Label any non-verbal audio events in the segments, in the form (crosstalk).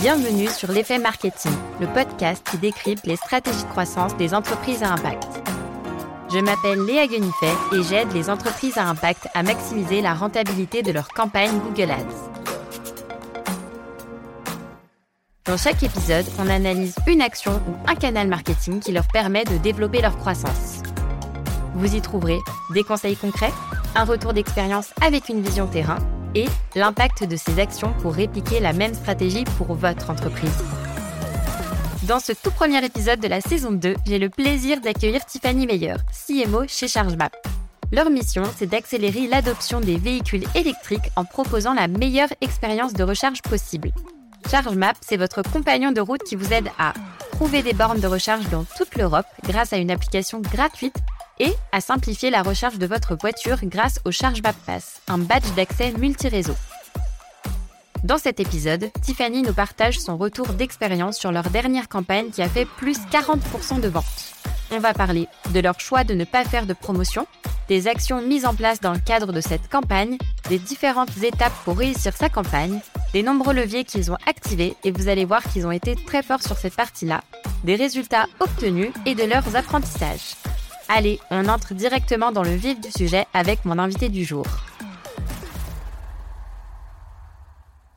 Bienvenue sur l'effet marketing, le podcast qui décrypte les stratégies de croissance des entreprises à impact. Je m'appelle Léa Guenifet et j'aide les entreprises à impact à maximiser la rentabilité de leur campagne Google Ads. Dans chaque épisode, on analyse une action ou un canal marketing qui leur permet de développer leur croissance. Vous y trouverez des conseils concrets, un retour d'expérience avec une vision terrain et l'impact de ces actions pour répliquer la même stratégie pour votre entreprise. Dans ce tout premier épisode de la saison 2, j'ai le plaisir d'accueillir Tiffany Meyer, CMO chez ChargeMap. Leur mission, c'est d'accélérer l'adoption des véhicules électriques en proposant la meilleure expérience de recharge possible. ChargeMap, c'est votre compagnon de route qui vous aide à trouver des bornes de recharge dans toute l'Europe grâce à une application gratuite et à simplifier la recharge de votre voiture grâce au ChargeMap Pass, un badge d'accès multi-réseau. Dans cet épisode, Tiffany nous partage son retour d'expérience sur leur dernière campagne qui a fait plus 40% de ventes. On va parler de leur choix de ne pas faire de promotion, des actions mises en place dans le cadre de cette campagne, des différentes étapes pour réussir sa campagne, des nombreux leviers qu'ils ont activés et vous allez voir qu'ils ont été très forts sur cette partie-là, des résultats obtenus et de leurs apprentissages. Allez, on entre directement dans le vif du sujet avec mon invité du jour.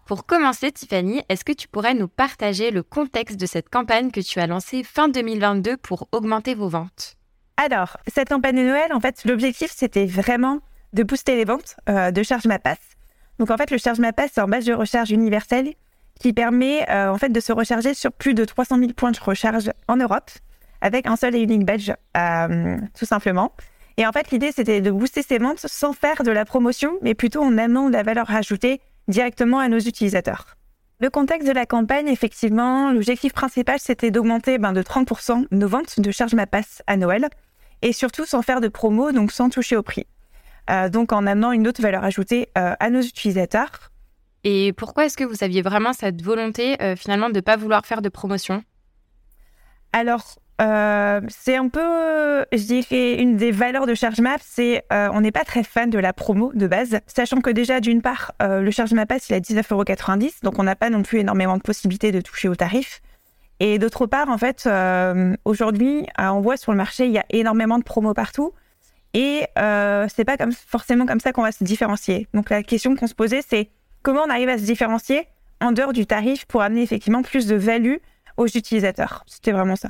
Pour commencer, Tiffany, est-ce que tu pourrais nous partager le contexte de cette campagne que tu as lancée fin 2022 pour augmenter vos ventes? Alors, cette campagne de Noël, en fait, l'objectif, c'était vraiment de booster les ventes euh, de Charge Ma Passe. Donc, en fait, le Charge Ma Passe, c'est un badge de recharge universel qui permet euh, en fait de se recharger sur plus de 300 000 points de recharge en Europe avec un seul et unique badge, euh, tout simplement. Et en fait, l'idée, c'était de booster ses ventes sans faire de la promotion, mais plutôt en amenant de la valeur ajoutée directement à nos utilisateurs. Le contexte de la campagne, effectivement, l'objectif principal, c'était d'augmenter ben, de 30% nos ventes de Charge Ma Passe à Noël, et surtout sans faire de promo, donc sans toucher au prix. Euh, donc en amenant une autre valeur ajoutée euh, à nos utilisateurs. Et pourquoi est-ce que vous aviez vraiment cette volonté finalement de ne pas vouloir faire de promotion? Alors, euh, c'est un peu, je dirais, une des valeurs de ChargeMap, c'est euh, on n'est pas très fan de la promo de base, sachant que déjà d'une part, euh, le ChargeMap Pass il est à 19,90€, donc on n'a pas non plus énormément de possibilités de toucher au tarif. Et d'autre part, en fait, aujourd'hui, on voit sur le marché, il y a énormément de promos partout. Et c'est pas comme, forcément comme ça qu'on va se différencier. Donc la question qu'on se posait, c'est comment on arrive à se différencier en dehors du tarif pour amener effectivement plus de value aux utilisateurs? C'était vraiment ça.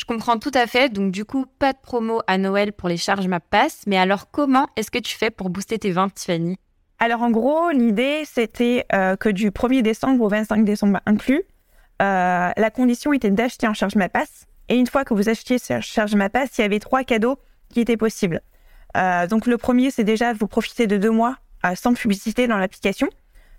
Je comprends tout à fait. Donc, du coup, pas de promo à Noël pour les charges Map Pass. Mais alors, comment est-ce que tu fais pour booster tes ventes, Tiffany? Alors, en gros, l'idée, c'était euh, que du 1er décembre au 25 décembre inclus, euh, la condition était d'acheter un charge Pass. Et une fois que vous achetiez ce charge Pass, il y avait trois cadeaux qui étaient possibles. Euh, donc, le premier, c'est déjà vous profiter de deux mois sans publicité dans l'application.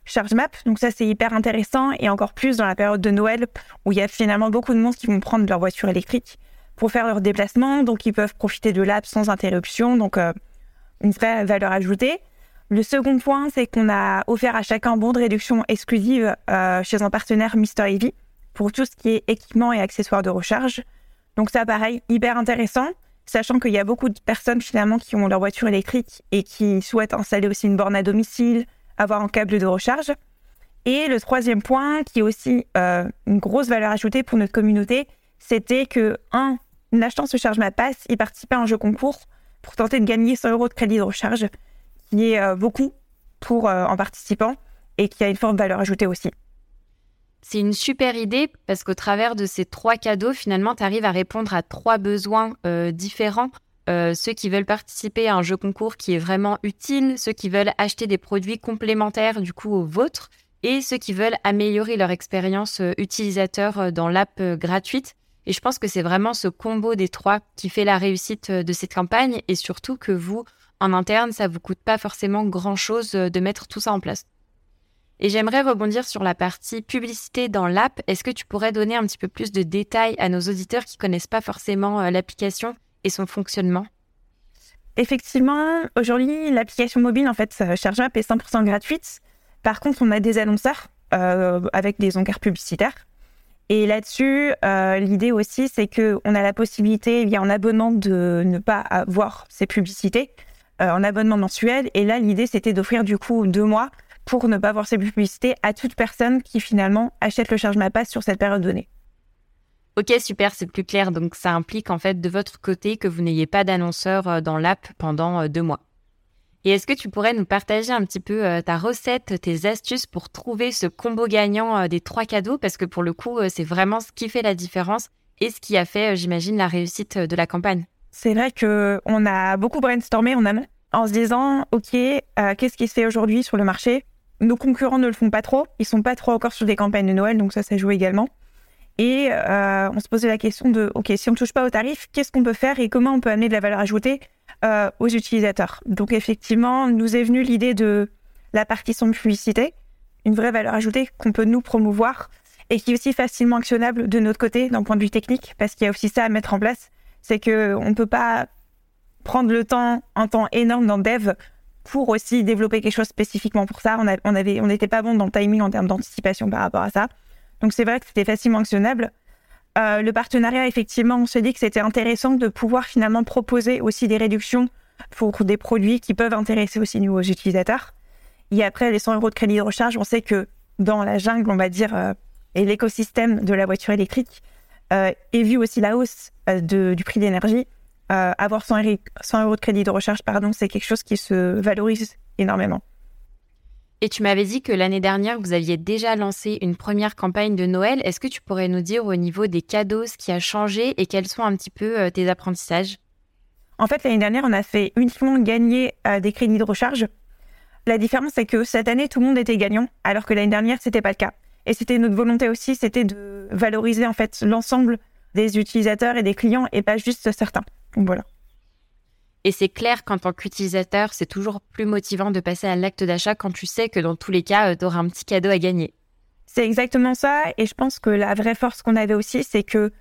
Charge Map. Donc ça, c'est hyper intéressant et encore plus dans la période de Noël où il y a finalement beaucoup de monde qui vont prendre leur voiture électrique pour faire leurs déplacements. Donc ils peuvent profiter de l'app sans interruption. Donc euh, une vraie valeur ajoutée. Le second point, c'est qu'on a offert à chacun un bon de réduction exclusive euh, chez un partenaire Mister Heavy pour tout ce qui est équipement et accessoires de recharge. Donc ça, pareil, hyper intéressant, sachant qu'il y a beaucoup de personnes finalement qui ont leur voiture électrique et qui souhaitent installer aussi une borne à domicile, avoir un câble de recharge. Et le troisième point, qui est aussi euh, une grosse valeur ajoutée pour notre communauté, c'était que, un, en achetant ce Charge Ma Passe, il participait à un jeu concours pour tenter de gagner 100 euros de crédit de recharge, qui est euh, beaucoup pour euh, en participant et qui a une forte valeur ajoutée aussi. C'est une super idée parce qu'au travers de ces trois cadeaux, finalement, tu arrives à répondre à trois besoins différents euh, ceux qui veulent participer à un jeu concours qui est vraiment utile, ceux qui veulent acheter des produits complémentaires du coup aux vôtres, et ceux qui veulent améliorer leur expérience euh, utilisateur euh, dans l'app gratuite. Et je pense que c'est vraiment ce combo des trois qui fait la réussite de cette campagne et surtout que vous, en interne, ça vous coûte pas forcément grand chose de mettre tout ça en place. Et j'aimerais rebondir sur la partie publicité dans l'app. Est-ce que tu pourrais donner un petit peu plus de détails à nos auditeurs qui connaissent pas forcément l'application et son fonctionnement? Effectivement, aujourd'hui, l'application mobile, en fait, ChargeMap est 100% gratuite. Par contre, on a des annonceurs euh, avec des encarts publicitaires. Et là-dessus, euh, l'idée aussi, c'est qu'on a la possibilité, via un abonnement, de ne pas avoir ces publicités euh, en abonnement mensuel. Et là, l'idée, c'était d'offrir du coup deux mois pour ne pas voir ces publicités à toute personne qui finalement achète le charge ma passe sur cette période donnée. Ok, super, c'est plus clair. Donc ça implique en fait de votre côté que vous n'ayez pas d'annonceur euh, dans l'app pendant euh, deux mois. Et est-ce que tu pourrais nous partager un petit peu euh, ta recette, tes astuces pour trouver ce combo gagnant des trois cadeaux? Parce que pour le coup, c'est vraiment ce qui fait la différence et ce qui a fait, j'imagine, la réussite de la campagne. C'est vrai qu'on a beaucoup brainstormé en en se disant, OK, qu'est-ce qui se fait aujourd'hui sur le marché? Nos concurrents ne le font pas trop. Ils sont pas trop encore sur des campagnes de Noël, donc ça, ça joue également. Et euh, on se posait la question de, OK, si on ne touche pas au tarif, qu'est-ce qu'on peut faire et comment on peut amener de la valeur ajoutée euh, aux utilisateurs? Donc effectivement, nous est venue l'idée de la partie sans publicité, une vraie valeur ajoutée qu'on peut nous promouvoir et qui est aussi facilement actionnable de notre côté d'un point de vue technique, parce qu'il y a aussi ça à mettre en place, c'est qu'on ne peut pas prendre le temps, un temps énorme dans dev pour aussi développer quelque chose spécifiquement pour ça. On on n'était pas bon dans le timing en termes d'anticipation par rapport à ça. Donc c'est vrai que c'était facilement actionnable. Euh, le partenariat, effectivement, on s'est dit que c'était intéressant de pouvoir finalement proposer aussi des réductions pour des produits qui peuvent intéresser aussi nos utilisateurs. Et après, les 100 euros de crédit de recharge, on sait que dans la jungle, on va dire, euh, et l'écosystème de la voiture électrique, euh, et vu aussi la hausse du prix de l'énergie, avoir 100, 100 euros de crédit de recharge, pardon, c'est quelque chose qui se valorise énormément. Et tu m'avais dit que l'année dernière, vous aviez déjà lancé une première campagne de Noël. Est-ce que tu pourrais nous dire au niveau des cadeaux ce qui a changé et quels sont un petit peu euh, tes apprentissages? En fait, l'année dernière, on a fait uniquement gagner euh, des crédits de recharge. La différence, c'est que cette année, tout le monde était gagnant, alors que l'année dernière, c'était pas le cas. Et c'était notre volonté aussi, c'était de valoriser en fait l'ensemble des utilisateurs et des clients et pas juste certains. Voilà. Et c'est clair qu'en tant qu'utilisateur, c'est toujours plus motivant de passer à l'acte d'achat quand tu sais que dans tous les cas, euh, tu auras un petit cadeau à gagner. C'est exactement ça. Et je pense que la vraie force qu'on avait aussi, c'est que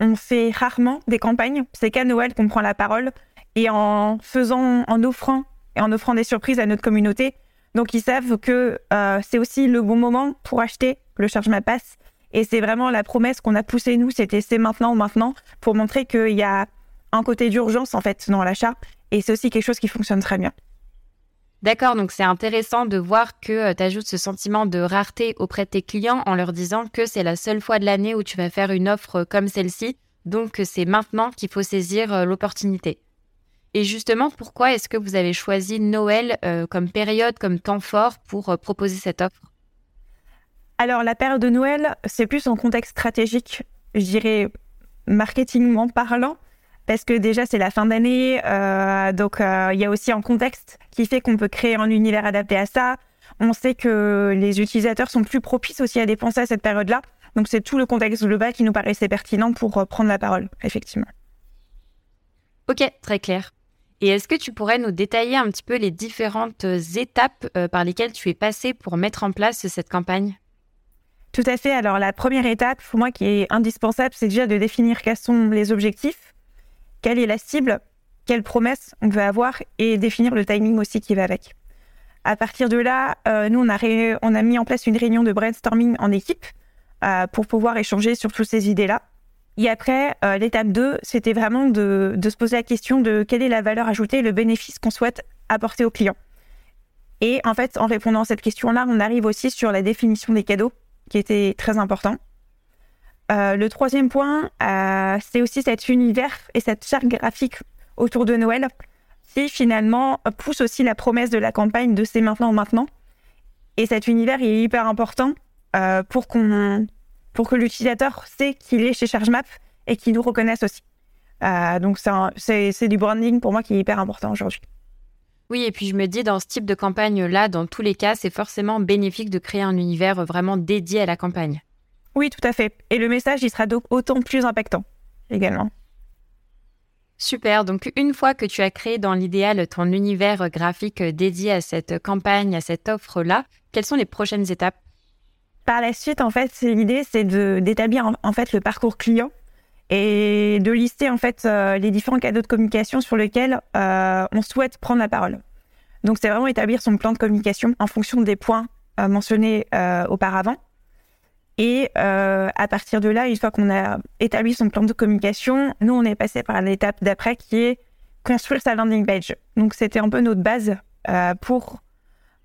on fait rarement des campagnes. C'est qu'à Noël qu'on prend la parole et en faisant, en offrant et en offrant des surprises à notre communauté. Donc ils savent que euh, c'est aussi le bon moment pour acheter le charge ma passe. Et c'est vraiment la promesse qu'on a poussée nous, c'était c'est maintenant ou maintenant pour montrer qu'il y a un côté d'urgence en fait dans l'achat et c'est aussi quelque chose qui fonctionne très bien. D'accord, donc c'est intéressant de voir que euh, tu ajoutes ce sentiment de rareté auprès de tes clients en leur disant que c'est la seule fois de l'année où tu vas faire une offre comme celle-ci, donc c'est maintenant qu'il faut saisir euh, l'opportunité. Et justement, pourquoi est-ce que vous avez choisi Noël euh, comme période, comme temps fort pour proposer cette offre? Alors la période de Noël, c'est plus en contexte stratégique, je dirais marketingment parlant parce que déjà c'est la fin d'année, euh, donc euh, il y a aussi un contexte qui fait qu'on peut créer un univers adapté à ça. On sait que les utilisateurs sont plus propices aussi à dépenser à cette période-là, donc c'est tout le contexte global qui nous paraissait pertinent pour euh, prendre la parole, effectivement. Ok, très clair. Et est-ce que tu pourrais nous détailler un petit peu les différentes étapes par lesquelles tu es passé pour mettre en place cette campagne? Tout à fait. Alors la première étape, pour moi, qui est indispensable, c'est déjà de définir quels sont les objectifs quelle est la cible, quelle promesse on veut avoir et définir le timing aussi qui va avec. À partir de là, euh, nous, on a, mis en place une réunion de brainstorming en équipe euh, pour pouvoir échanger sur toutes ces idées-là. Et après, euh, l'étape 2, c'était vraiment de, de, se poser la question de quelle est la valeur ajoutée, le bénéfice qu'on souhaite apporter au client. Et en fait, en répondant à cette question-là, on arrive aussi sur la définition des cadeaux, qui était très important. Euh, le troisième point, euh, c'est aussi cet univers et cette charte graphique autour de Noël qui finalement pousse aussi la promesse de la campagne de c'est maintenant maintenant. Et cet univers est hyper important euh, pour, qu'on, pour que l'utilisateur sait qu'il est chez ChargeMap et qu'il nous reconnaisse aussi. donc c'est du branding pour moi qui est hyper important aujourd'hui. Oui, et puis je me dis, dans ce type de campagne-là, dans tous les cas, c'est forcément bénéfique de créer un univers vraiment dédié à la campagne. Oui, tout à fait. Et le message, il sera donc autant plus impactant également. Super, donc une fois que tu as créé dans l'idéal ton univers graphique dédié à cette campagne, à cette offre-là, quelles sont les prochaines étapes? Par la suite, en fait, l'idée, c'est d'établir en, fait le parcours client et de lister en fait euh, les différents cadeaux de communication sur lesquels euh, on souhaite prendre la parole. Donc c'est vraiment établir son plan de communication en fonction des points euh, mentionnés auparavant. Et euh, à partir de là, une fois qu'on a établi son plan de communication, nous, on est passé par l'étape d'après qui est construire sa landing page. Donc, c'était un peu notre base euh, pour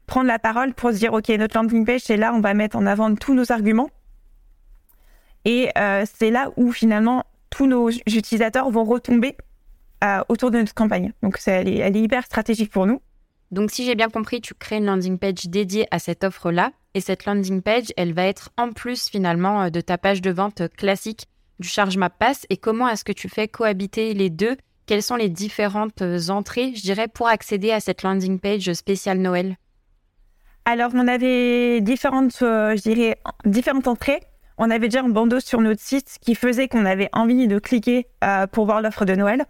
prendre la parole pour se dire, OK, notre landing page, c'est là, on va mettre en avant tous nos arguments. Et euh, c'est là où finalement tous nos utilisateurs vont retomber autour de notre campagne. Donc elle est hyper stratégique pour nous. Donc si j'ai bien compris, tu crées une landing page dédiée à cette offre-là. Et cette landing page, elle va être en plus finalement euh, de ta page de vente classique du Charge Map Pass. Et comment est-ce que tu fais cohabiter les deux? Quelles sont les différentes entrées, je dirais, pour accéder à cette landing page spéciale Noël? Alors, on avait différentes, je dirais, différentes entrées on avait déjà un bandeau sur notre site qui faisait qu'on avait envie de cliquer euh, pour voir l'offre de Noël.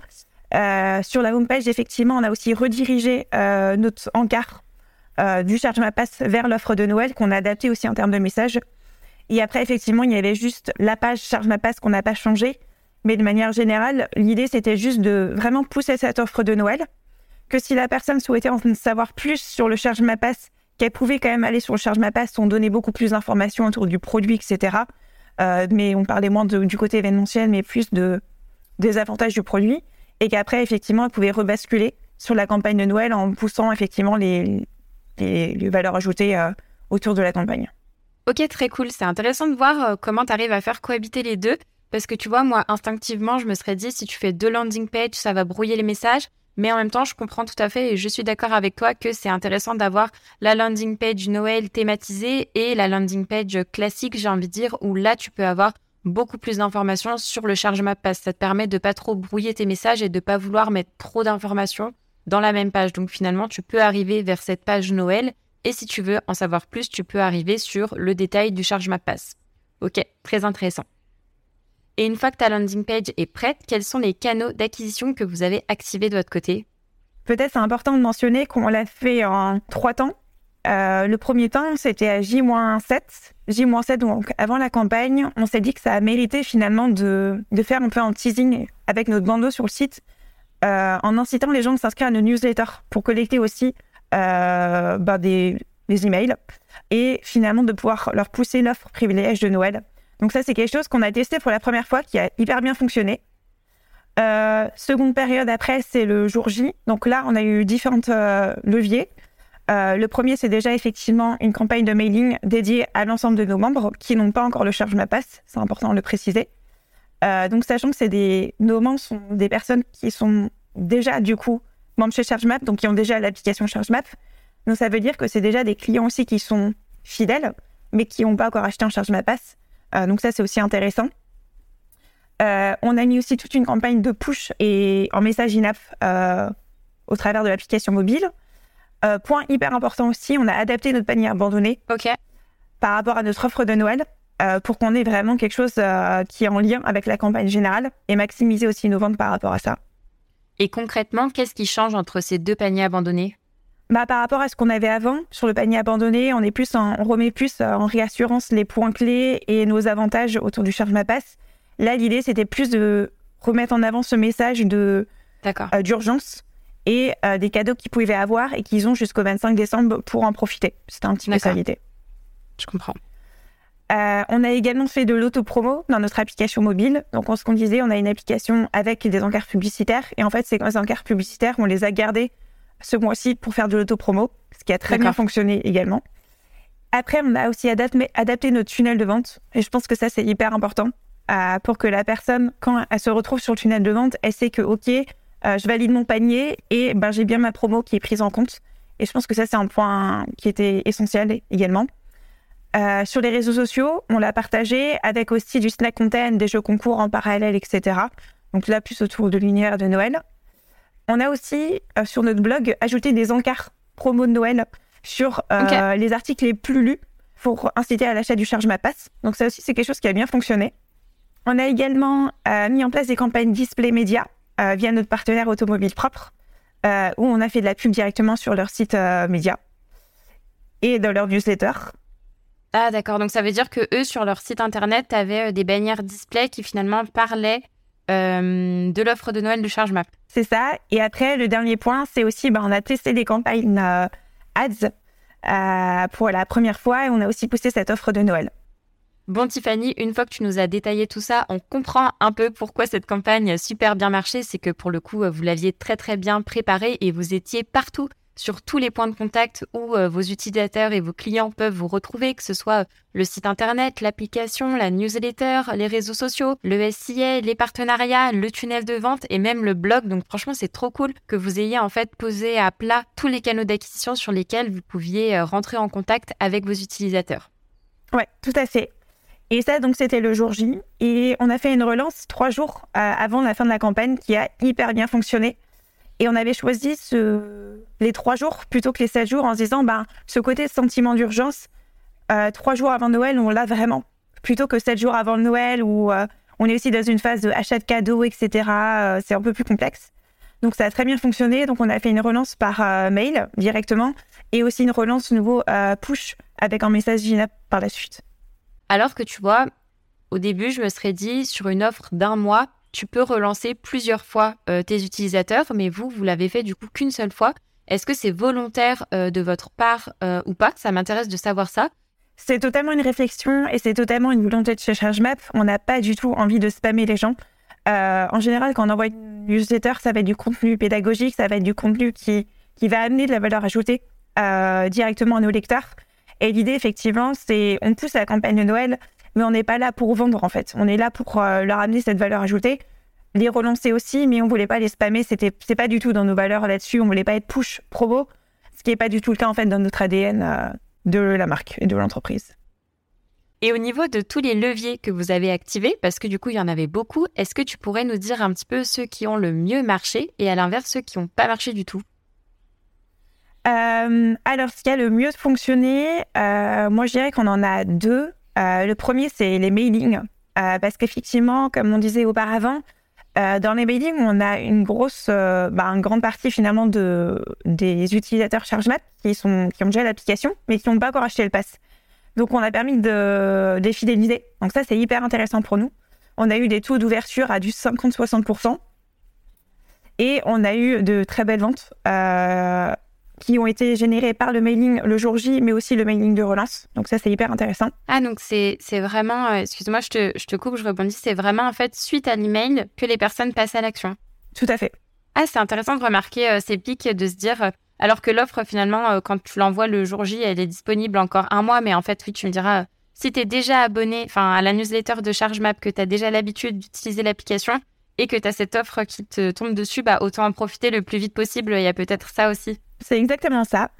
Euh, sur la homepage, effectivement, on a aussi redirigé euh, notre encart du Charge Ma Pass vers l'offre de Noël qu'on a adapté aussi en termes de message. Et après, effectivement, il y avait juste la page Charge Ma Pass qu'on n'a pas changé. Mais de manière générale, l'idée, c'était juste de vraiment pousser cette offre de Noël. Que si la personne souhaitait en savoir plus sur le Charge Ma Pass, qu'elle pouvait quand même aller sur le Charge Ma Pass, on donnait beaucoup plus d'informations autour du produit, etc. Euh, mais on parlait moins du côté événementiel, mais plus de, des avantages du produit. Et qu'après, effectivement, elle pouvait rebasculer sur la campagne de Noël en poussant effectivement les, les, valeurs ajoutées euh, autour de la campagne. Ok, très cool. C'est intéressant de voir euh, comment tu arrives à faire cohabiter les deux. Parce que tu vois, moi, instinctivement, je me serais dit, si tu fais deux landing pages, ça va brouiller les messages. Mais en même temps, je comprends tout à fait et je suis d'accord avec toi que c'est intéressant d'avoir la landing page Noël thématisée et la landing page classique, j'ai envie de dire, où là, tu peux avoir beaucoup plus d'informations sur le charge map pass. Ça te permet de pas trop brouiller tes messages et de pas vouloir mettre trop d'informations dans la même page. Donc finalement, tu peux arriver vers cette page Noël et si tu veux en savoir plus, tu peux arriver sur le détail du charge map pass. Ok, très intéressant. Et une fois que ta landing page est prête, quels sont les canaux d'acquisition que vous avez activés de votre côté? Peut-être c'est important de mentionner qu'on l'a fait en trois temps. Euh, le premier temps, c'était à J-7. J-7, donc avant la campagne, on s'est dit que ça a mérité finalement de, de, faire un peu un teasing avec notre bandeau sur le site euh, en incitant les gens à s'inscrire à nos newsletters pour collecter aussi euh, bah, des, emails et finalement de pouvoir leur pousser l'offre privilège de Noël donc ça, c'est quelque chose qu'on a testé pour la première fois, qui a hyper bien fonctionné. Euh, seconde période après, c'est le jour J. Donc là, on a eu différents leviers. Le premier, c'est déjà effectivement une campagne de mailing dédiée à l'ensemble de nos membres qui n'ont pas encore le charge ma passe. C'est important de le préciser. Donc sachant que c'est des nos membres sont des personnes qui sont déjà du coup membres chez ChargeMap, donc qui ont déjà l'application ChargeMap. Donc ça veut dire que c'est déjà des clients aussi qui sont fidèles, mais qui n'ont pas encore acheté un charge ma passe. Euh, donc ça, c'est aussi intéressant. Euh, on a mis aussi toute une campagne de push et en message in-app euh, au travers de l'application mobile. point hyper important aussi, on a adapté notre panier abandonné par rapport à notre offre de Noël pour qu'on ait vraiment quelque chose qui est en lien avec la campagne générale et maximiser aussi nos ventes par rapport à ça. Et concrètement, qu'est-ce qui change entre ces deux paniers abandonnés? Bah, par rapport à ce qu'on avait avant sur le panier abandonné, on est plus on remet plus euh, en réassurance les points clés et nos avantages autour du charge ma passe. Là, l'idée c'était plus de remettre en avant ce message de euh, d'urgence et euh, des cadeaux qu'ils pouvaient avoir et qu'ils ont jusqu'au 25 décembre pour en profiter. C'était un petit peu ça l'idée. Je comprends. On a également fait de l'auto-promo dans notre application mobile. Donc, on, ce qu'on disait, on a une application avec des encarts publicitaires. Et en fait, ces encarts publicitaires, on les a gardés ce mois-ci pour faire de l'auto-promo, ce qui a très bien fonctionné également. Après, on a aussi adapté, adapté notre tunnel de vente. Et je pense que ça, c'est hyper important euh, pour que la personne, quand elle se retrouve sur le tunnel de vente, elle sait que, OK, euh, je valide mon panier et ben, j'ai bien ma promo qui est prise en compte. Et je pense que ça, c'est un point qui était essentiel également. Euh, sur les réseaux sociaux, on l'a partagé avec aussi du snack content, des jeux concours en parallèle, etc. Donc là, plus autour de l'univers de Noël. On a aussi euh, sur notre blog ajouté des encarts promo de Noël sur euh, les articles les plus lus pour inciter à l'achat du charge ma passe. Donc ça aussi c'est quelque chose qui a bien fonctionné. On a également mis en place des campagnes display média via notre partenaire automobile propre où on a fait de la pub directement sur leur site média et dans leur newsletter. Ah d'accord, donc ça veut dire que eux sur leur site internet avaient des bannières display qui finalement parlaient euh, de l'offre de Noël de ChargeMap. C'est ça. Et après, le dernier point, c'est aussi, bah, on a testé des campagnes euh, ads euh, pour la première fois et on a aussi poussé cette offre de Noël. Bon Tiffany, une fois que tu nous as détaillé tout ça, on comprend un peu pourquoi cette campagne a super bien marché. C'est que pour le coup, vous l'aviez très très bien préparée et vous étiez partout sur tous les points de contact où euh, vos utilisateurs et vos clients peuvent vous retrouver, que ce soit le site internet, l'application, la newsletter, les réseaux sociaux, le SIA, les partenariats, le tunnel de vente et même le blog. Donc franchement, c'est trop cool que vous ayez en fait posé à plat tous les canaux d'acquisition sur lesquels vous pouviez euh, rentrer en contact avec vos utilisateurs. Ouais, tout à fait. Et ça, donc, c'était le jour J. Et on a fait une relance trois jours euh, avant la fin de la campagne qui a hyper bien fonctionné. Et on avait choisi les trois jours plutôt que les sept jours en se disant, ben, ce côté sentiment d'urgence, euh, trois jours avant Noël, on l'a vraiment. Plutôt que sept jours avant Noël où euh, on est aussi dans une phase de achat de cadeaux, etc. c'est un peu plus complexe. Donc ça a très bien fonctionné. Donc on a fait une relance par mail directement et aussi une relance nouveau push avec un message Gina par la suite. Alors que tu vois, au début, je me serais dit, sur une offre d'un mois, tu peux relancer plusieurs fois euh, tes utilisateurs, mais vous, vous l'avez fait du coup qu'une seule fois. Est-ce que c'est volontaire euh, de votre part euh, ou pas? Ça m'intéresse de savoir ça. C'est totalement une réflexion et c'est totalement une volonté de chez ChargeMap. On n'a pas du tout envie de spammer les gens. en général, quand on envoie une newsletter, ça va être du contenu pédagogique, ça va être du contenu qui, qui va amener de la valeur ajoutée directement à nos lecteurs. Et l'idée, effectivement, c'est on pousse la campagne de Noël, mais on n'est pas là pour vendre, en fait. On est là pour euh, leur amener cette valeur ajoutée, les relancer aussi, mais on voulait pas les spammer. C'était, c'est pas du tout dans nos valeurs là-dessus. On voulait pas être push promo, ce qui n'est pas du tout le cas, en fait, dans notre ADN euh, de la marque et de l'entreprise. Et au niveau de tous les leviers que vous avez activés, parce que du coup il y en avait beaucoup, est-ce que tu pourrais nous dire un petit peu ceux qui ont le mieux marché et à l'inverse ceux qui n'ont pas marché du tout? Euh, alors, ce qui a le mieux fonctionné, euh, moi je dirais qu'on en a deux. Euh, le premier, c'est les mailings. parce qu'effectivement, comme on disait auparavant, dans les mailings, on a une grosse, bah, une grande partie finalement de, des utilisateurs ChargeMap qui, sont, qui ont déjà l'application, mais qui n'ont pas encore acheté le pass. Donc, on a permis de les fidéliser. Donc, ça, c'est hyper intéressant pour nous. On a eu des taux d'ouverture à du 50-60%. Et on a eu de très belles ventes qui ont été générés par le mailing le jour J, mais aussi le mailing de relance. Donc ça, c'est hyper intéressant. Ah, donc c'est vraiment, euh, excuse-moi, je te, je te coupe, je rebondis, c'est vraiment en fait suite à l'email que les personnes passent à l'action. Tout à fait. Ah, c'est intéressant de remarquer euh, ces pics, de se dire, euh, alors que l'offre, finalement, quand tu l'envoies le jour J, elle est disponible encore un mois, mais en fait, oui, tu me diras, si tu es déjà abonné enfin à la newsletter de ChargeMap, que tu as déjà l'habitude d'utiliser l'application et que tu as cette offre qui te tombe dessus, bah, autant en profiter le plus vite possible. Il y a peut-être ça aussi. C'est exactement ça.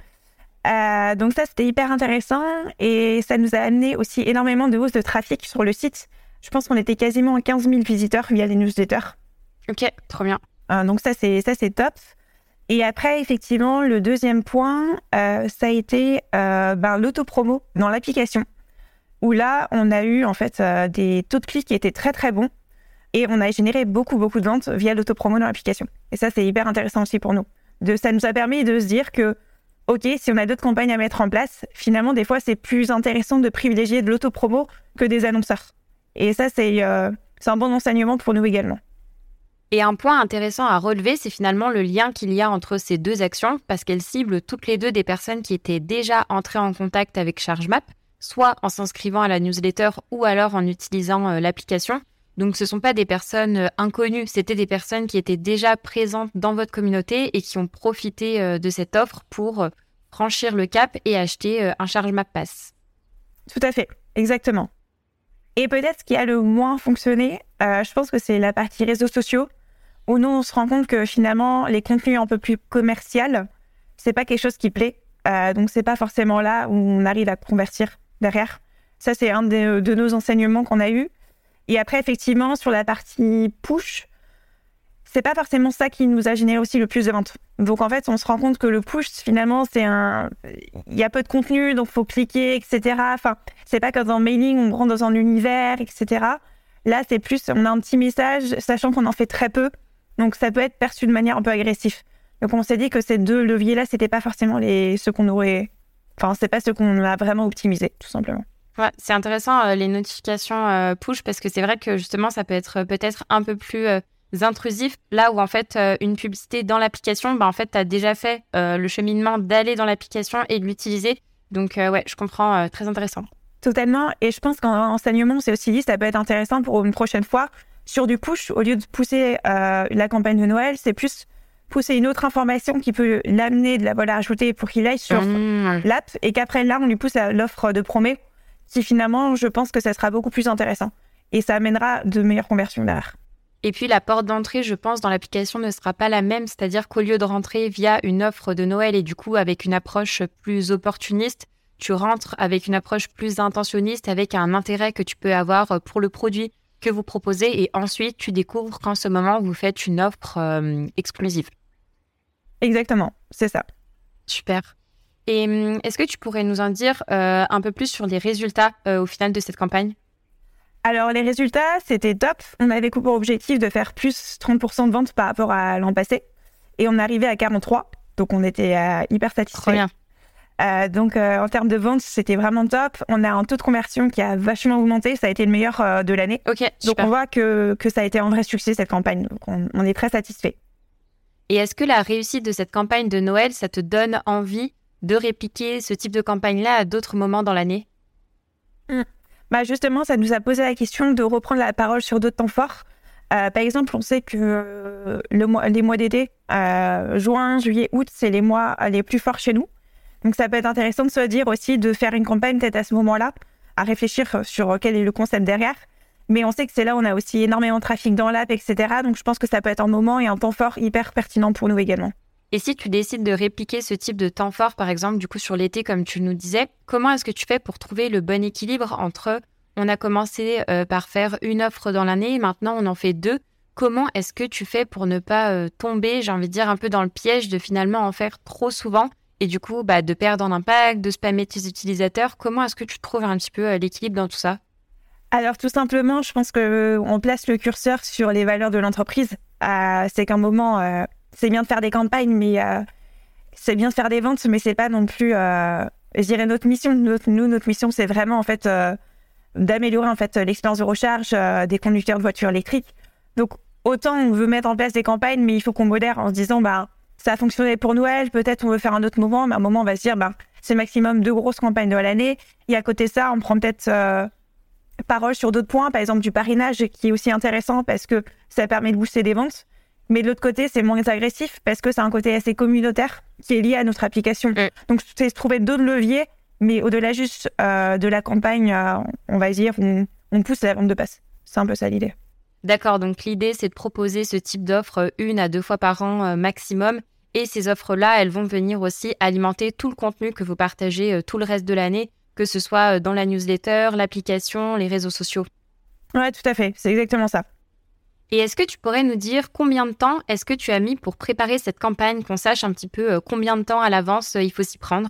Euh, donc ça, c'était hyper intéressant et ça nous a amené aussi énormément de hausse de trafic sur le site. Je pense qu'on était quasiment à 15 000 visiteurs via les newsletters. Ok, trop bien. Euh, donc ça, c'est ça, c'est top. Et après, effectivement, le deuxième point, euh, ça a été ben, l'autopromo dans l'application, où là, on a eu en fait des taux de clics qui étaient très très bons et on a généré beaucoup beaucoup de ventes via l'autopromo dans l'application. Et ça, c'est hyper intéressant aussi pour nous ça nous a permis de se dire que, OK, si on a d'autres campagnes à mettre en place, finalement, des fois, c'est plus intéressant de privilégier de l'autopromo que des annonceurs. Et ça, euh, c'est un bon enseignement pour nous également. Et un point intéressant à relever, c'est finalement le lien qu'il y a entre ces deux actions, parce qu'elles ciblent toutes les deux des personnes qui étaient déjà entrées en contact avec ChargeMap, soit en s'inscrivant à la newsletter ou alors en utilisant euh, l'application. Donc ce ne sont pas des personnes euh, inconnues, c'était des personnes qui étaient déjà présentes dans votre communauté et qui ont profité euh, de cette offre pour euh, franchir le cap et acheter un charge map pass. Tout à fait, exactement. Et peut-être ce qui a le moins fonctionné, je pense que c'est la partie réseaux sociaux, où nous on se rend compte que finalement les contenus un peu plus commercial, c'est pas quelque chose qui plaît. donc c'est pas forcément là où on arrive à convertir derrière. Ça c'est un de nos enseignements qu'on a eu et après, effectivement, sur la partie push, c'est pas forcément ça qui nous a généré aussi le plus de ventes. Donc en fait, on se rend compte que le push, finalement, c'est un, il y a peu de contenu, donc faut cliquer, etc. Enfin, c'est pas comme dans mailing, on rentre dans un univers, etc. Là, c'est plus, on a un petit message, sachant qu'on en fait très peu, donc ça peut être perçu de manière un peu agressive. Donc on s'est dit que ces deux leviers-là, c'était pas forcément les ceux qu'on aurait, enfin, c'est pas ceux qu'on a vraiment optimisé, tout simplement. Ouais, c'est intéressant euh, les notifications euh, push parce que c'est vrai que justement ça peut être euh, peut-être un peu plus intrusif là où en fait une publicité dans l'application, bah, en fait tu as déjà fait le cheminement d'aller dans l'application et de l'utiliser. Donc ouais, je comprends, très intéressant. Totalement. Et je pense qu'en enseignement, c'est aussi dit, ça peut être intéressant pour une prochaine fois sur du push au lieu de pousser la campagne de Noël, c'est plus pousser une autre information qui peut l'amener de la valeur ajoutée pour qu'il aille sur Mmh. l'app et qu'après là, on lui pousse à l'offre de promet qui finalement, je pense que ça sera beaucoup plus intéressant et ça amènera de meilleures conversions derrière. Et puis la porte d'entrée, je pense, dans l'application ne sera pas la même, c'est-à-dire qu'au lieu de rentrer via une offre de Noël et du coup avec une approche plus opportuniste, tu rentres avec une approche plus intentionniste, avec un intérêt que tu peux avoir pour le produit que vous proposez et ensuite tu découvres qu'en ce moment vous faites une offre euh, exclusive. Exactement, c'est ça. Super. Et hum, est-ce que tu pourrais nous en dire euh, un peu plus sur les résultats euh, au final de cette campagne? Alors les résultats, c'était top. On avait pour objectif de faire plus 30% de ventes par rapport à l'an passé et on arrivait à 43. Donc on était euh, hyper satisfaits. bien. Euh, donc euh, en termes de ventes, c'était vraiment top. On a un taux de conversion qui a vachement augmenté. Ça a été le meilleur euh, de l'année. Ok, Donc super. on voit que, que ça a été un vrai succès cette campagne. Donc on, on est très satisfait. Et est-ce que la réussite de cette campagne de Noël, ça te donne envie de répliquer ce type de campagne-là à d'autres moments dans l'année Bah justement, ça nous a posé la question de reprendre la parole sur d'autres temps forts. Euh, par exemple, on sait que euh, les mois d'été, euh, juin, juillet, août, c'est les mois les plus forts chez nous. Donc ça peut être intéressant de se dire aussi de faire une campagne peut-être à ce moment-là, à réfléchir sur quel est le concept derrière. Mais on sait que c'est là où on a aussi énormément de trafic dans l'app, etc. Donc je pense que ça peut être un moment et un temps fort hyper pertinent pour nous également. Et si tu décides de répliquer ce type de temps fort, par exemple, du coup sur l'été, comme tu nous disais, comment est-ce que tu fais pour trouver le bon équilibre entre on a commencé euh, par faire une offre dans l'année, maintenant on en fait deux. Comment est-ce que tu fais pour ne pas euh, tomber, j'ai envie de dire, un peu dans le piège de finalement en faire trop souvent et du coup bah, de perdre en impact, de spammer tes utilisateurs? Comment est-ce que tu trouves un petit peu euh, l'équilibre dans tout ça? Alors tout simplement, je pense que on place le curseur sur les valeurs de l'entreprise. Euh, c'est qu'un moment, c'est bien de faire des campagnes, mais euh, c'est bien de faire des ventes, mais c'est pas non plus, euh, je dirais notre mission. Notre- nous, notre mission, c'est vraiment en fait euh, d'améliorer en fait l'expérience de recharge des conducteurs de voitures électriques. Donc autant on veut mettre en place des campagnes, mais il faut qu'on modère en se disant bah ça a fonctionné pour Noël, peut-être on veut faire un autre moment, mais à un moment on va se dire bah c'est maximum deux grosses campagnes de l'année. Et à côté de ça, on prend peut-être parole sur d'autres points, par exemple du parrainage, qui est aussi intéressant parce que ça permet de booster des ventes. Mais de l'autre côté, c'est moins agressif parce que c'est un côté assez communautaire qui est lié à notre application. Mm. Donc, c'est trouver d'autres leviers, mais au-delà juste euh, de la campagne, euh, on va dire, on, on pousse la vente de passe. C'est un peu ça l'idée. D'accord, donc l'idée c'est de proposer ce type d'offre euh, une à deux fois par an maximum. Et ces offres-là, elles vont venir aussi alimenter tout le contenu que vous partagez tout le reste de l'année, que ce soit dans la newsletter, l'application, les réseaux sociaux. Ouais, tout à fait. C'est exactement ça. Et est-ce que tu pourrais nous dire combien de temps est-ce que tu as mis pour préparer cette campagne, qu'on sache un petit peu euh, combien de temps à l'avance euh, il faut s'y prendre?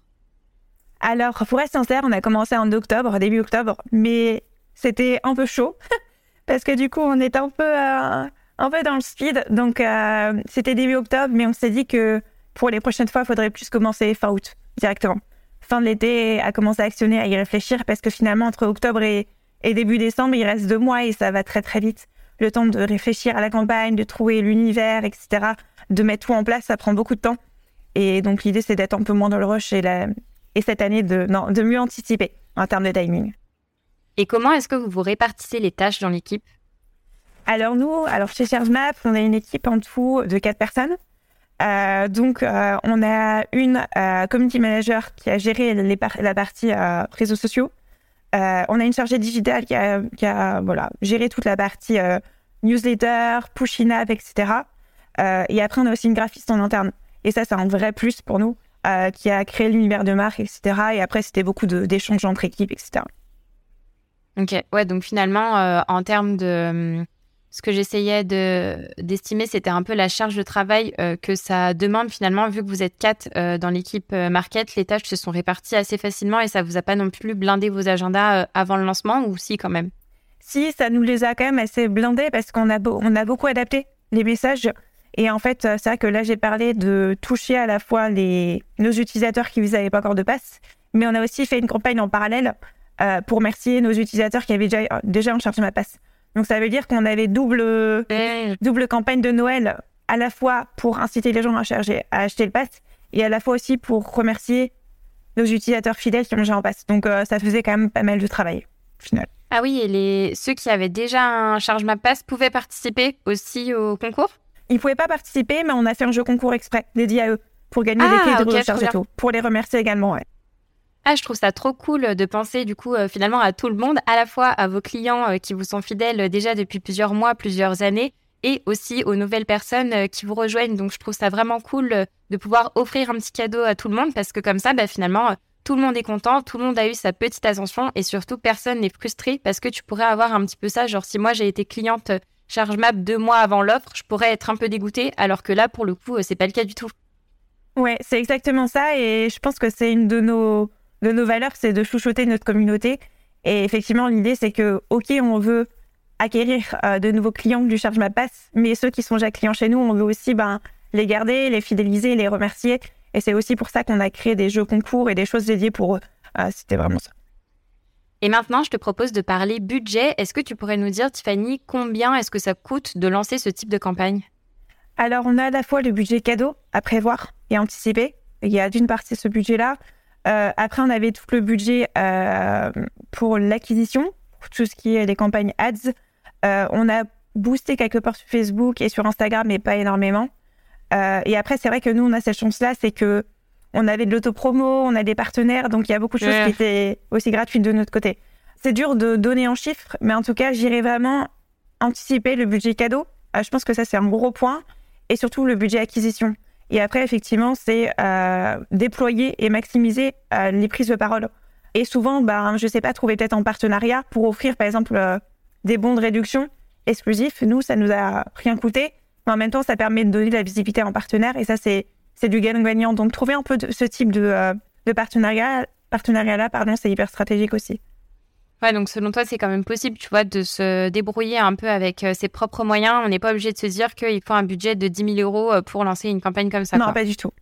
Alors, pour être sincère, on a commencé en octobre, début octobre, mais c'était un peu chaud (laughs) parce que du coup, on était un peu, euh, un peu dans le speed. Donc, c'était début octobre, mais on s'est dit que pour les prochaines fois, il faudrait plus commencer fin août directement. Fin de l'été, à commencer à actionner, à y réfléchir parce que finalement, entre octobre et début décembre, il reste deux mois et ça va très très vite. Le temps de réfléchir à la campagne, de trouver l'univers, etc., de mettre tout en place, ça prend beaucoup de temps. Et donc, l'idée, c'est d'être un peu moins dans le rush et la, et cette année de, non, de mieux anticiper en termes de timing. Et comment est-ce que vous vous répartissez les tâches dans l'équipe? Alors nous, alors chez ShareMap, on a une équipe en tout de quatre personnes. Euh, donc euh, on a une euh, community manager qui a géré les par- la partie réseaux sociaux. Euh, on a une chargée digitale qui a, géré toute la partie euh, newsletter, push in-app, etc. Euh, et après, on a aussi une graphiste en interne. Et ça, c'est un vrai plus pour nous, qui a créé l'univers de marque, etc. Et après, c'était beaucoup d'échanges entre équipes, etc. Ok, ouais, donc finalement, en termes de. Ce que j'essayais de d'estimer, c'était un peu la charge de travail euh, que ça demande finalement, vu que vous êtes quatre euh, dans l'équipe euh, market, les tâches se sont réparties assez facilement et ça vous a pas non plus blindé vos agendas avant le lancement ou si quand même? Si, ça nous les a quand même assez blindés parce qu'on a, beaucoup adapté les messages. Et en fait, c'est vrai que là, j'ai parlé de toucher à la fois les, nos utilisateurs qui n'avaient pas encore de passe, mais on a aussi fait une campagne en parallèle pour remercier nos utilisateurs qui avaient déjà, déjà en charge ma passe. Donc ça veut dire qu'on avait double, double campagne de Noël, à la fois pour inciter les gens à, charger, à acheter le pass, et à la fois aussi pour remercier nos utilisateurs fidèles qui ont déjà en passe. Donc euh, ça faisait quand même pas mal de travail, au final. Ah oui, et les ceux qui avaient déjà un charge map pass pouvaient participer aussi au concours? Ils pouvaient pas participer, mais on a fait un jeu concours exprès dédié à eux pour gagner des Ah, clés de recharge et tout. Pour les remercier également, ouais. Ah, je trouve ça trop cool de penser du coup euh, finalement à tout le monde, à la fois à vos clients euh, qui vous sont fidèles euh, déjà depuis plusieurs mois, plusieurs années, et aussi aux nouvelles personnes qui vous rejoignent. Donc je trouve ça vraiment cool de pouvoir offrir un petit cadeau à tout le monde parce que comme ça, bah, finalement, tout le monde est content, tout le monde a eu sa petite attention et surtout personne n'est frustré parce que tu pourrais avoir un petit peu ça. Genre si moi j'ai été cliente ChargeMap deux mois avant l'offre, je pourrais être un peu dégoûtée alors que là pour le coup, c'est pas le cas du tout. Ouais, c'est exactement ça. Et je pense que c'est une de nos, de nos valeurs, c'est de chouchouter notre communauté. Et effectivement, l'idée, c'est que, OK, on veut acquérir euh, de nouveaux clients du Charge Ma Passe, mais ceux qui sont déjà clients chez nous, on veut aussi ben, les garder, les fidéliser, les remercier. Et c'est aussi pour ça qu'on a créé des jeux concours et des choses dédiées pour eux. Euh, C'était vraiment ça. Et maintenant, je te propose de parler budget. Est-ce que tu pourrais nous dire, Tiffany, combien est-ce que ça coûte de lancer ce type de campagne? Alors, on a à la fois le budget cadeau à prévoir et anticiper. Il y a d'une partie ce budget-là. Euh, après, on avait tout le budget euh, pour l'acquisition, pour tout ce qui est les campagnes ads. Euh, on a boosté quelque part sur Facebook et sur Instagram, mais pas énormément. Et après, c'est vrai que nous, on a cette chance-là, c'est que on avait de l'autopromo, on a des partenaires, donc il y a beaucoup de choses qui étaient aussi gratuites de notre côté. C'est dur de donner en chiffres, mais en tout cas, j'irai vraiment anticiper le budget cadeau. Je pense que ça, c'est un gros point. Et surtout, le budget acquisition. Et après, effectivement, c'est euh, déployer et maximiser euh, les prises de parole. Et souvent, ben, je sais pas, trouver peut-être en partenariat pour offrir, par exemple, euh, des bons de réduction exclusifs. Nous, ça nous a rien coûté. Mais en même temps, ça permet de donner de la visibilité en partenaire. Et ça, c'est c'est du gagnant-gagnant. Donc, trouver un peu de, ce type de, euh, de partenariat, partenariat-là, pardon, c'est hyper stratégique aussi. Ouais, donc selon toi, c'est quand même possible, tu vois, de se débrouiller un peu avec euh, ses propres moyens. On n'est pas obligé de se dire qu'il faut un budget de 10 000 euros euh, pour lancer une campagne comme ça. non, quoi. pas du tout.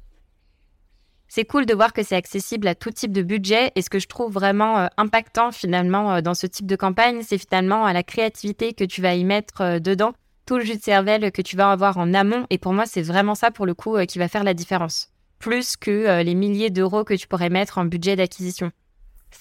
C'est cool de voir que c'est accessible à tout type de budget. Et ce que je trouve vraiment euh, impactant finalement euh, dans ce type de campagne, c'est finalement à la créativité que tu vas y mettre dedans, tout le jus de cervelle que tu vas avoir en amont. Et pour moi, c'est vraiment ça pour le coup qui va faire la différence. Plus que les milliers d'euros que tu pourrais mettre en budget d'acquisition.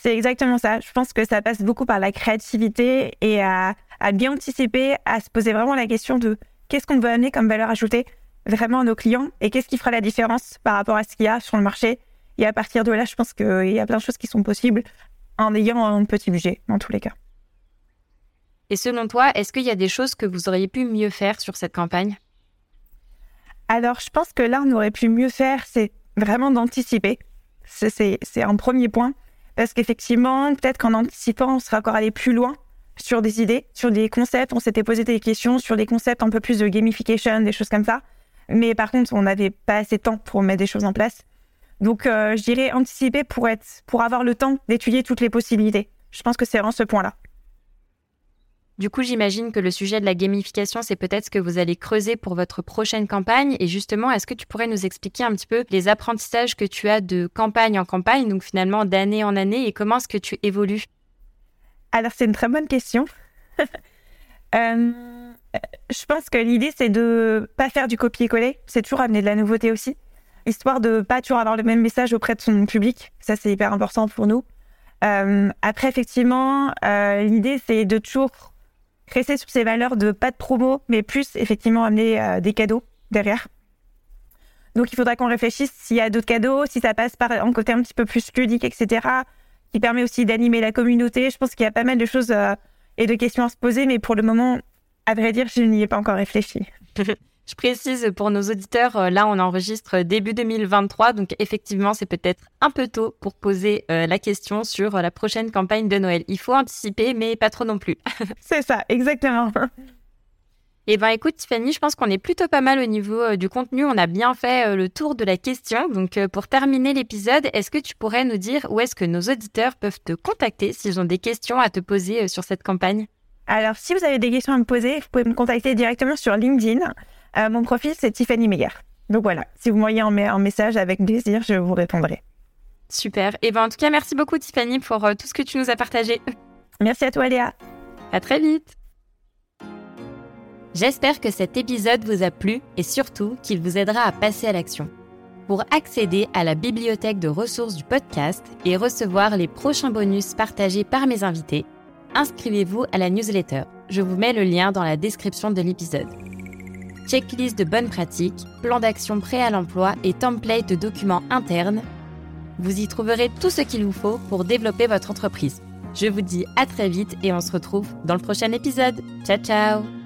C'est exactement ça. Je pense que ça passe beaucoup par la créativité et à, à bien anticiper, à se poser vraiment la question de qu'est-ce qu'on veut amener comme valeur ajoutée vraiment à nos clients et qu'est-ce qui fera la différence par rapport à ce qu'il y a sur le marché. Et à partir de là, je pense qu'il y a plein de choses qui sont possibles en ayant un petit budget, dans tous les cas. Et selon toi, est-ce qu'il y a des choses que vous auriez pu mieux faire sur cette campagne? Alors, je pense que là, on aurait pu mieux faire, c'est vraiment d'anticiper. C'est un premier point. Parce qu'effectivement, peut-être qu'en anticipant, on serait encore allé plus loin sur des idées, sur des concepts. On s'était posé des questions sur des concepts un peu plus de gamification, des choses comme ça. Mais par contre, on n'avait pas assez de temps pour mettre des choses en place. Donc, euh, je dirais anticiper pour, être, pour avoir le temps d'étudier toutes les possibilités. Je pense que c'est vraiment ce point-là. Du coup, j'imagine que le sujet de la gamification, c'est peut-être ce que vous allez creuser pour votre prochaine campagne. Et justement, est-ce que tu pourrais nous expliquer un petit peu les apprentissages que tu as de campagne en campagne, donc finalement d'année en année, et comment est-ce que tu évolues? Alors, c'est une très bonne question. (laughs) Euh, je pense que l'idée, c'est de pas faire du copier-coller. C'est toujours amener de la nouveauté aussi, histoire de pas toujours avoir le même message auprès de son public. Ça, c'est hyper important pour nous. Euh, après, effectivement, euh, l'idée, c'est de toujours rester sur ces valeurs de pas de promo, mais plus effectivement amener euh, des cadeaux derrière. Donc, il faudra qu'on réfléchisse s'il y a d'autres cadeaux, si ça passe par un côté un petit peu plus ludique, etc qui permet aussi d'animer la communauté. Je pense qu'il y a pas mal de choses euh, et de questions à se poser, mais pour le moment, à vrai dire, je n'y ai pas encore réfléchi. (laughs) Je précise pour nos auditeurs, euh, là on enregistre début 2023, donc effectivement c'est peut-être un peu tôt pour poser euh, la question sur euh, la prochaine campagne de Noël. Il faut anticiper, mais pas trop non plus. (laughs) C'est ça, exactement. Eh ben écoute Tiffany, je pense qu'on est plutôt pas mal au niveau euh, du contenu. On a bien fait euh, le tour de la question. Donc euh, pour terminer l'épisode, est-ce que tu pourrais nous dire où est-ce que nos auditeurs peuvent te contacter s'ils ont des questions à te poser sur cette campagne? Alors, si vous avez des questions à me poser, vous pouvez me contacter directement sur LinkedIn. Euh, mon profil, c'est Tiffany Meyer. Donc voilà, si vous m'envoyez un, me- un message, avec plaisir, je vous répondrai. Super. Et ben en tout cas, merci beaucoup Tiffany pour euh, tout ce que tu nous as partagé. Merci à toi, Léa. À très vite. J'espère que cet épisode vous a plu et surtout qu'il vous aidera à passer à l'action. Pour accéder à la bibliothèque de ressources du podcast et recevoir les prochains bonus partagés par mes invités, inscrivez-vous à la newsletter. Je vous mets le lien dans la description de l'épisode. Checklist de bonnes pratiques, plan d'action prêt à l'emploi et template de documents internes. Vous y trouverez tout ce qu'il vous faut pour développer votre entreprise. Je vous dis à très vite et on se retrouve dans le prochain épisode. Ciao ciao